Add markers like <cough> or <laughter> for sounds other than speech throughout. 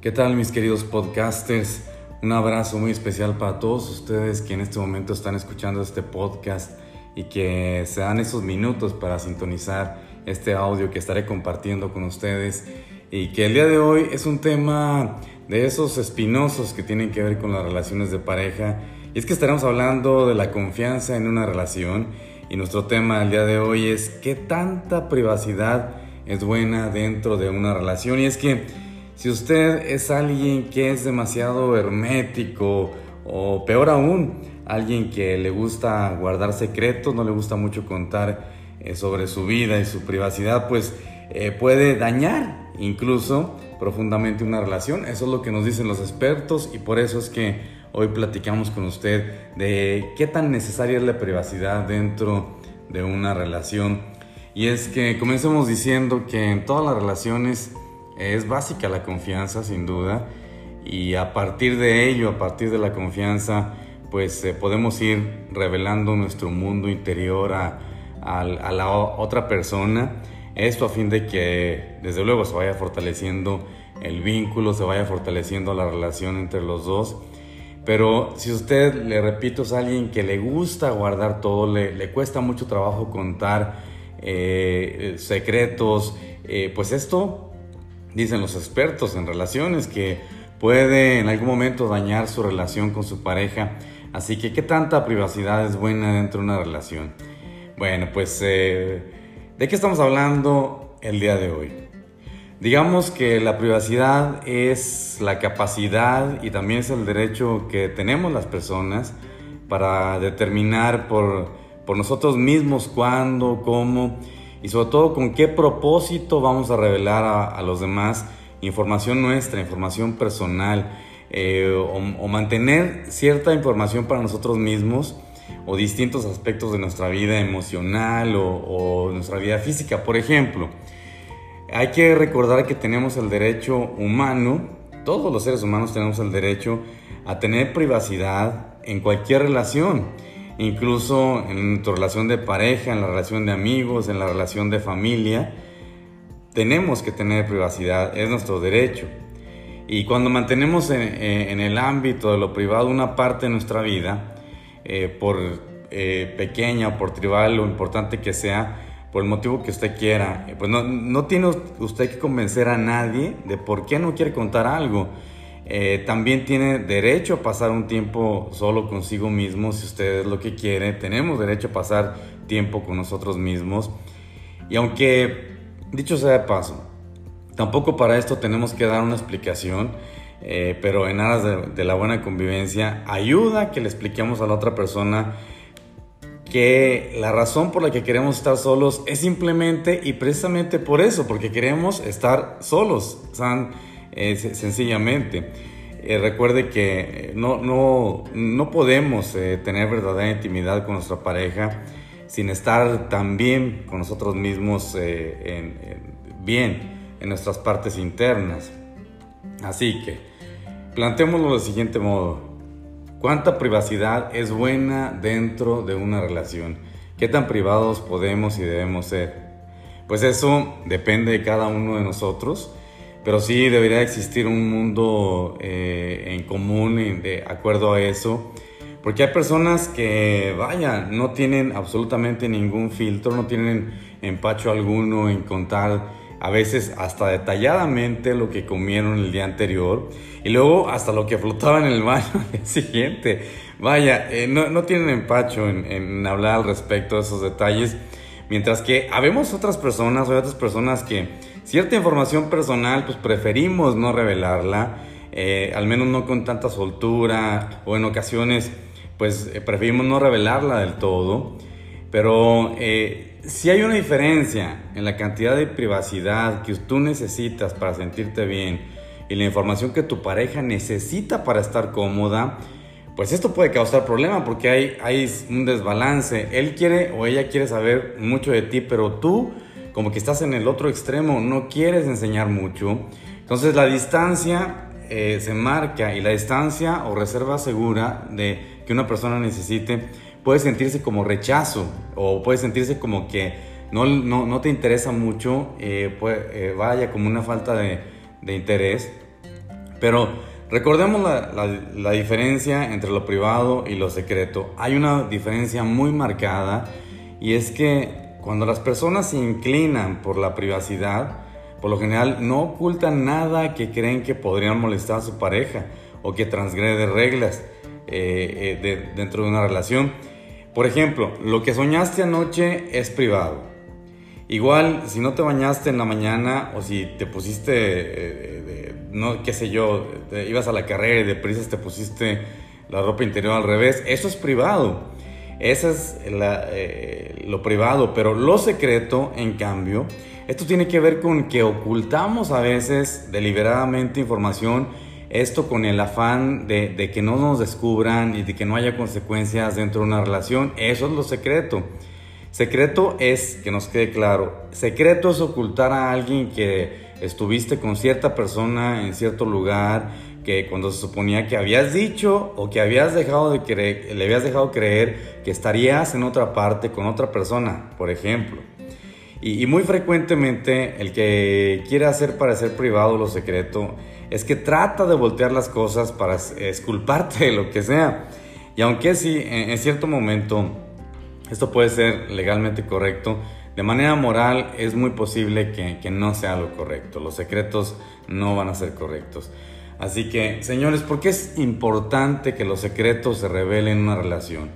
¿Qué tal mis queridos podcasters? Un abrazo muy especial para todos ustedes que en este momento están escuchando este podcast y que se dan esos minutos para sintonizar este audio que estaré compartiendo con ustedes y que el día de hoy es un tema de esos espinosos que tienen que ver con las relaciones de pareja y es que estaremos hablando de la confianza en una relación y nuestro tema el día de hoy es qué tanta privacidad es buena dentro de una relación y es que si usted es alguien que es demasiado hermético o peor aún, alguien que le gusta guardar secretos, no le gusta mucho contar eh, sobre su vida y su privacidad, pues eh, puede dañar incluso profundamente una relación. Eso es lo que nos dicen los expertos y por eso es que hoy platicamos con usted de qué tan necesaria es la privacidad dentro de una relación. Y es que comencemos diciendo que en todas las relaciones es básica la confianza, sin duda, y a partir de ello, a partir de la confianza, pues eh, podemos ir revelando nuestro mundo interior a, la otra persona. Esto a fin de que, desde luego, se vaya fortaleciendo el vínculo, se vaya fortaleciendo la relación entre los dos. Pero si usted, le repito, es alguien que le gusta guardar todo, le, cuesta mucho trabajo contar eh, secretos, eh, pues esto dicen los expertos en relaciones, que puede en algún momento dañar su relación con su pareja. Así que, ¿qué tanta privacidad es buena dentro de una relación? Bueno, pues, eh, ¿de qué estamos hablando el día de hoy? Digamos que la privacidad es la capacidad y también es el derecho que tenemos las personas para determinar por, por nosotros mismos cuándo, cómo y sobre todo con qué propósito vamos a revelar a, los demás información nuestra, información personal eh, o, mantener cierta información para nosotros mismos o distintos aspectos de nuestra vida emocional o, o nuestra vida física. Por ejemplo, hay que recordar que tenemos el derecho humano, todos los seres humanos tenemos el derecho a tener privacidad en cualquier relación incluso en tu relación de pareja, en la relación de amigos, en la relación de familia, tenemos que tener privacidad, es nuestro derecho. Y cuando mantenemos en, el ámbito de lo privado una parte de nuestra vida, eh, por eh, pequeña por tribal o importante que sea, por el motivo que usted quiera, pues no tiene usted que convencer a nadie de por qué no quiere contar algo eh, también tiene derecho a pasar un tiempo solo consigo mismo si usted es lo que quiere. Tenemos derecho a pasar tiempo con nosotros mismos. Y aunque, dicho sea de paso, tampoco para esto tenemos que dar una explicación, eh, pero en aras de, la buena convivencia, ayuda que le expliquemos a la otra persona que la razón por la que queremos estar solos es simplemente y precisamente por eso, porque queremos estar solos. O sencillamente. Eh, recuerde que eh, no, no, no podemos eh, tener verdadera intimidad con nuestra pareja sin estar tan bien con nosotros mismos, bien en nuestras partes internas. Así que, planteémoslo del siguiente modo. ¿Cuánta privacidad es buena dentro de una relación? ¿Qué tan privados podemos y debemos ser? Pues eso depende de cada uno de nosotros pero sí debería existir un mundo eh, en común de acuerdo a eso. Porque hay personas que, vaya, no tienen absolutamente ningún filtro, no tienen empacho alguno en contar a veces hasta detalladamente lo que comieron el día anterior y luego hasta lo que flotaba en el baño <laughs> día siguiente. Vaya, eh, no, no, tienen empacho en, en, hablar al respecto de esos detalles, mientras que habemos otras personas, hay otras personas que Cierta información personal, pues preferimos no revelarla, eh, al menos no con tanta soltura o en ocasiones, pues eh, preferimos no revelarla del todo. Pero eh, si hay una diferencia en la cantidad de privacidad que tú necesitas para sentirte bien y la información que tu pareja necesita para estar cómoda, pues esto puede causar problema porque hay, hay un desbalance. Él quiere o ella quiere saber mucho de ti, pero tú como que estás en el otro extremo, no quieres enseñar mucho. Entonces la distancia eh, se marca y la distancia o reserva segura de que una persona necesite puede sentirse como rechazo o puede sentirse como que no, no, no te interesa mucho, eh, eh, vaya como una falta de, de interés. Pero recordemos la, diferencia entre lo privado y lo secreto. Hay una diferencia muy marcada y es que cuando las personas se inclinan por la privacidad, por lo general no ocultan nada que creen que podrían molestar a su pareja o que transgrede reglas eh, eh, dentro de una relación. Por ejemplo, lo que soñaste anoche es privado. Igual, si no te bañaste en la mañana o si te pusiste, eh, no, qué sé yo, ibas a la carrera y de prisas te pusiste la ropa interior al revés, eso es privado. Eso es lo privado, pero lo secreto, en cambio, esto tiene que ver con que ocultamos a veces deliberadamente información esto con el afán de, que no nos descubran y de que no haya consecuencias dentro de una relación. Eso es lo secreto. Secreto es, que nos quede claro, secreto es ocultar a alguien que estuviste con cierta persona en cierto lugar, que cuando se suponía que habías dicho o que habías dejado de creer, le habías dejado creer que estarías en otra parte con otra persona, por ejemplo. Y, y muy frecuentemente el que quiere hacer parecer privado lo secreto es que trata de voltear las cosas para esculparte de <laughs> lo que sea. Y aunque sí, en, cierto momento esto puede ser legalmente correcto, de manera moral es muy posible que, que, no sea lo correcto. Los secretos no van a ser correctos. Así que, señores, ¿por qué es importante que los secretos se revelen en una relación?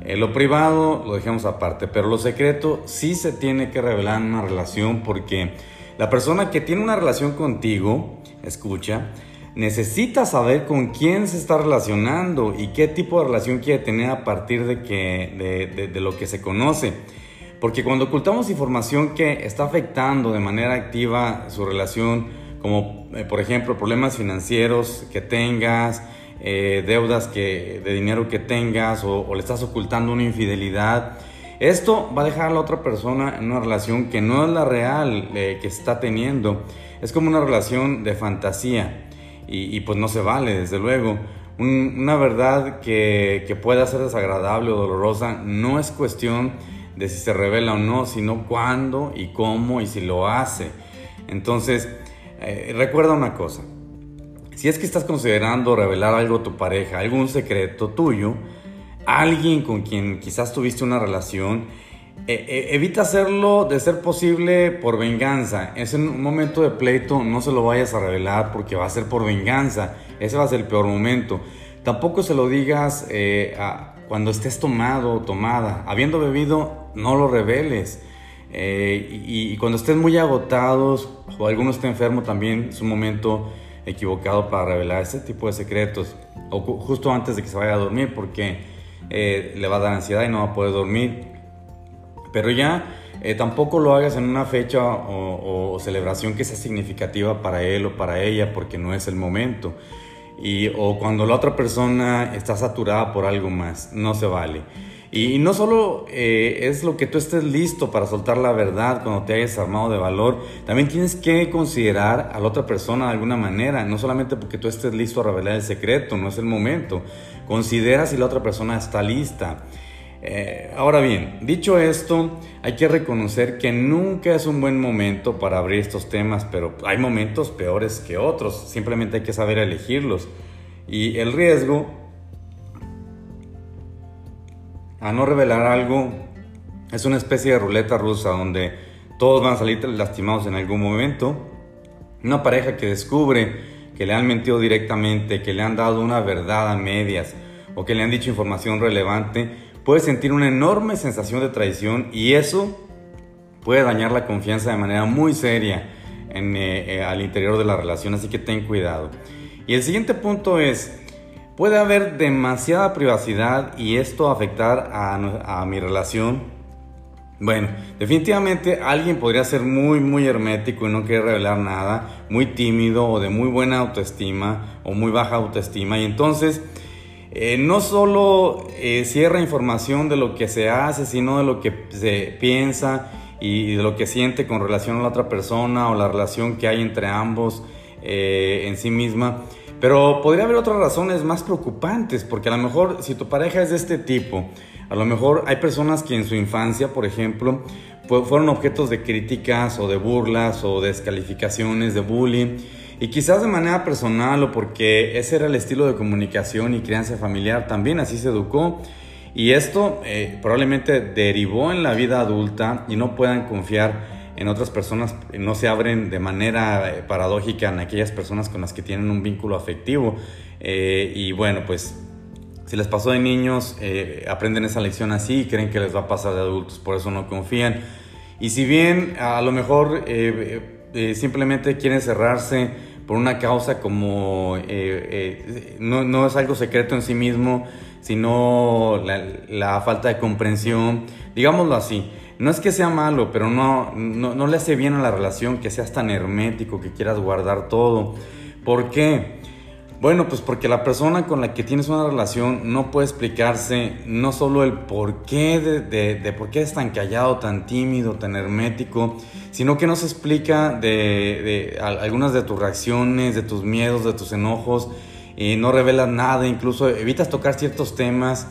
Eh, lo privado lo dejamos aparte, pero lo secreto sí se tiene que revelar en una relación porque la persona que tiene una relación contigo, escucha, necesita saber con quién se está relacionando y qué tipo de relación quiere tener a partir de, que, de, lo que se conoce. Porque cuando ocultamos información que está afectando de manera activa su relación, como eh, por ejemplo problemas financieros que tengas, eh, deudas que, de dinero que tengas o, le estás ocultando una infidelidad, esto va a dejar a la otra persona en una relación que no es la real eh, que está teniendo es como una relación de fantasía y, pues no se vale, desde luego. una verdad que, que pueda ser desagradable o dolorosa no es cuestión de si se revela o no, sino cuándo y cómo y si lo hace. Entonces, eh, recuerda una cosa, si es que estás considerando revelar algo a tu pareja, algún secreto tuyo, alguien con quien quizás tuviste una relación, eh, eh, evita hacerlo de ser posible por venganza. Es un momento de pleito, no se lo vayas a revelar porque va a ser por venganza. Ese va a ser el peor momento. Tampoco se lo digas cuando estés tomado o tomada. Habiendo bebido, no lo reveles. Y, cuando estés muy agotados o alguno esté enfermo, también es un momento equivocado para revelar ese tipo de secretos. O justo antes de que se vaya a dormir porque le va a dar ansiedad y no va a poder dormir pero ya eh, tampoco lo hagas en una fecha o, celebración que sea significativa para él o para ella porque no es el momento. Y, o cuando la otra persona está saturada por algo más, no se vale. Y, no solo eh, es lo que tú estés listo para soltar la verdad cuando te hayas armado de valor, también tienes que considerar a la otra persona de alguna manera, no solamente porque tú estés listo a revelar el secreto, no es el momento. Considera si la otra persona está lista. Eh, ahora bien, dicho esto, hay que reconocer que nunca es un buen momento para abrir estos temas, pero hay momentos peores que otros, simplemente hay que saber elegirlos. Y el riesgo a no revelar algo es una especie de ruleta rusa donde todos van a salir lastimados en algún momento. Una pareja que descubre que le han mentido directamente, que le han dado una verdad a medias o que le han dicho información relevante, puede sentir una enorme sensación de traición y eso puede dañar la confianza de manera muy seria eh, eh, al interior de la relación, así que ten cuidado. Y el siguiente punto es, puede haber demasiada privacidad y esto afectar a, mi relación. Bueno, definitivamente alguien podría ser muy, muy hermético y no querer revelar nada, muy tímido o de muy buena autoestima o muy baja autoestima y entonces eh, no solo eh, cierra información de lo que se hace, sino de lo que se piensa y de lo que siente con relación a la otra persona o la relación que hay entre ambos eh, en sí misma. Pero podría haber otras razones más preocupantes, porque a lo mejor si tu pareja es de este tipo, a lo mejor hay personas que en su infancia, por ejemplo, fueron objetos de críticas o de burlas o descalificaciones, de bullying Y quizás de manera personal o porque ese era el estilo de comunicación y crianza familiar, también así se educó. Y esto eh, probablemente derivó en la vida adulta y no puedan confiar en otras personas, no se abren de manera eh, paradójica en aquellas personas con las que tienen un vínculo afectivo. Eh, y bueno, pues si les pasó de niños, aprenden esa lección así y creen que les va a pasar de adultos, por eso no confían. Y si bien a lo mejor simplemente quieren cerrarse, por una causa como eh, eh, no, no, es algo secreto en sí mismo, sino la, la, falta de comprensión, digámoslo así. No es que sea malo, pero no, no, le hace bien a la relación que seas tan hermético, que quieras guardar todo. ¿Por qué? Bueno, pues porque la persona con la que tienes una relación no puede explicarse no solo el por qué de, de, por qué es tan callado, tan tímido, tan hermético, sino que no se explica de, de algunas de tus reacciones, de tus miedos, de tus enojos, y no revelas nada, incluso evitas tocar ciertos temas.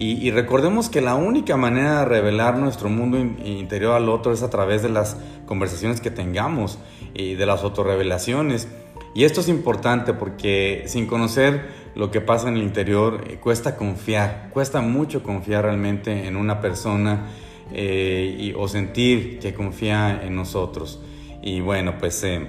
Y, y, recordemos que la única manera de revelar nuestro mundo interior al otro es a través de las conversaciones que tengamos y de las autorrevelaciones. Y esto es importante porque sin conocer lo que pasa en el interior eh, cuesta confiar, cuesta mucho confiar realmente en una persona eh, y, o sentir que confía en nosotros. Y bueno, pues, eh,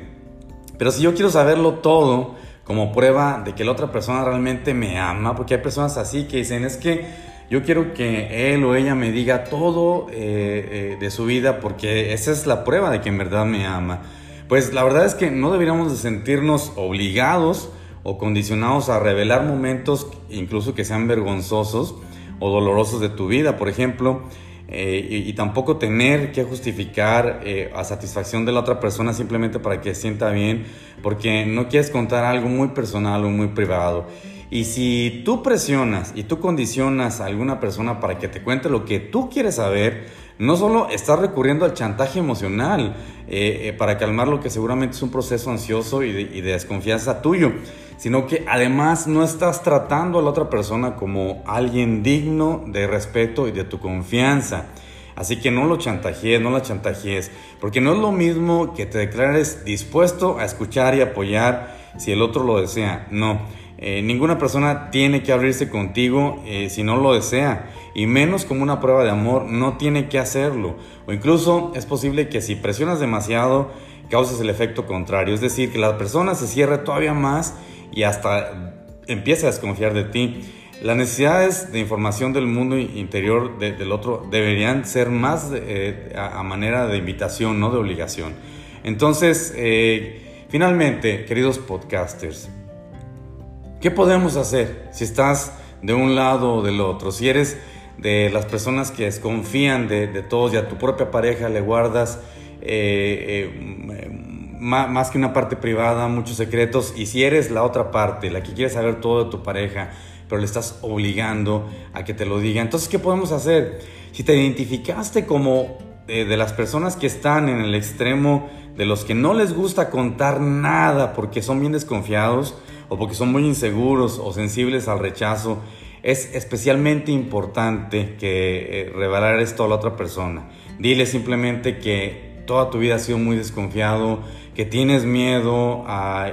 pero si yo quiero saberlo todo como prueba de que la otra persona realmente me ama, porque hay personas así que dicen, es que yo quiero que él o ella me diga todo de su vida porque esa es la prueba de que en verdad me ama. Pues la verdad es que no deberíamos de sentirnos obligados o condicionados a revelar momentos incluso que sean vergonzosos o dolorosos de tu vida, por ejemplo, eh, y, tampoco tener que justificar eh, a satisfacción de la otra persona simplemente para que sienta bien, porque no quieres contar algo muy personal o muy privado. Y si tú presionas y tú condicionas a alguna persona para que te cuente lo que tú quieres saber, no solo estás recurriendo al chantaje emocional eh, eh, para calmar lo que seguramente es un proceso ansioso y de, desconfianza tuyo, sino que además no estás tratando a la otra persona como alguien digno de respeto y de tu confianza. Así que no lo chantajees, no la chantajees, porque no es lo mismo que te declares dispuesto a escuchar y apoyar si el otro lo desea. No, eh, ninguna persona tiene que abrirse contigo si no lo desea y menos como una prueba de amor, no tiene que hacerlo. O incluso es posible que si presionas demasiado causes el efecto contrario, es decir, que la persona se cierre todavía más y hasta empiece a desconfiar de ti. Las necesidades de información del mundo interior del otro deberían ser más eh, a, manera de invitación, no de obligación. Entonces, eh, finalmente, queridos podcasters, ¿qué podemos hacer si estás de un lado o del otro? Si eres de las personas que desconfían de, de todos y a tu propia pareja le guardas eh, eh, más, que una parte privada, muchos secretos, y si eres la otra parte, la que quiere saber todo de tu pareja, pero le estás obligando a que te lo diga, entonces, ¿qué podemos hacer? Si te identificaste como eh, de las personas que están en el extremo de los que no les gusta contar nada porque son bien desconfiados o porque son muy inseguros o sensibles al rechazo, es especialmente importante que eh, revelar esto a la otra persona. Dile simplemente que toda tu vida has sido muy desconfiado, que tienes miedo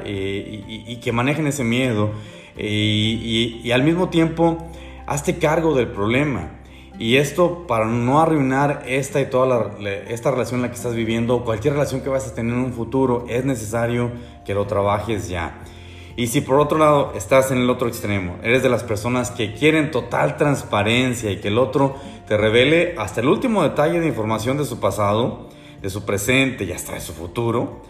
y, que manejen ese miedo y, al mismo tiempo hazte cargo del problema. Y esto para no arruinar esta y toda esta relación en la que estás viviendo, cualquier relación que vayas a tener en un futuro, es necesario que lo trabajes ya. Y si por otro lado estás en el otro extremo, eres de las personas que quieren total transparencia y que el otro te revele hasta el último detalle de información de su pasado, de su presente y hasta de su futuro,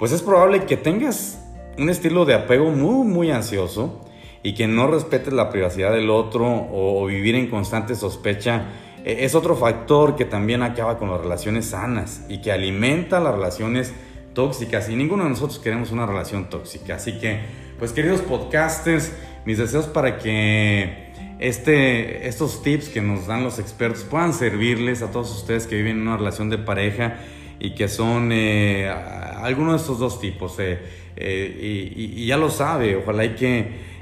pues es probable que tengas un estilo de apego muy, muy ansioso y que no respetes la privacidad del otro o, vivir en constante sospecha e, es otro factor que también acaba con las relaciones sanas y que alimenta las relaciones tóxicas y ninguno de nosotros queremos una relación tóxica. Así que pues queridos podcasters, mis deseos para que este, estos tips que nos dan los expertos puedan servirles a todos ustedes que viven en una relación de pareja y que son eh, alguno de estos dos tipos. Eh, eh, y, ya lo sabe, ojalá y que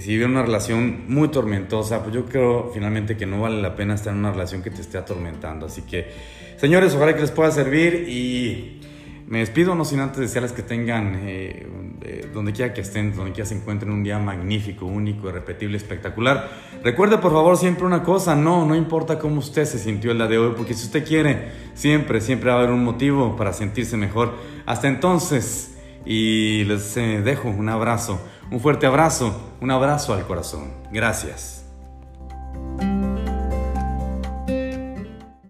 si vive una relación muy tormentosa, pues yo creo finalmente que no vale la pena estar en una relación que te esté atormentando. Así que, señores, ojalá que les pueda servir y Me despido no sin antes desearles que tengan, eh, eh, donde quiera que estén, donde quiera se encuentren, un día magnífico, único, irrepetible, espectacular. Recuerde por favor siempre una cosa, no, no importa cómo usted se sintió el día de hoy, porque si usted quiere, siempre, siempre va a haber un motivo para sentirse mejor. Hasta entonces, y les dejo un abrazo, un fuerte abrazo, un abrazo al corazón. Gracias.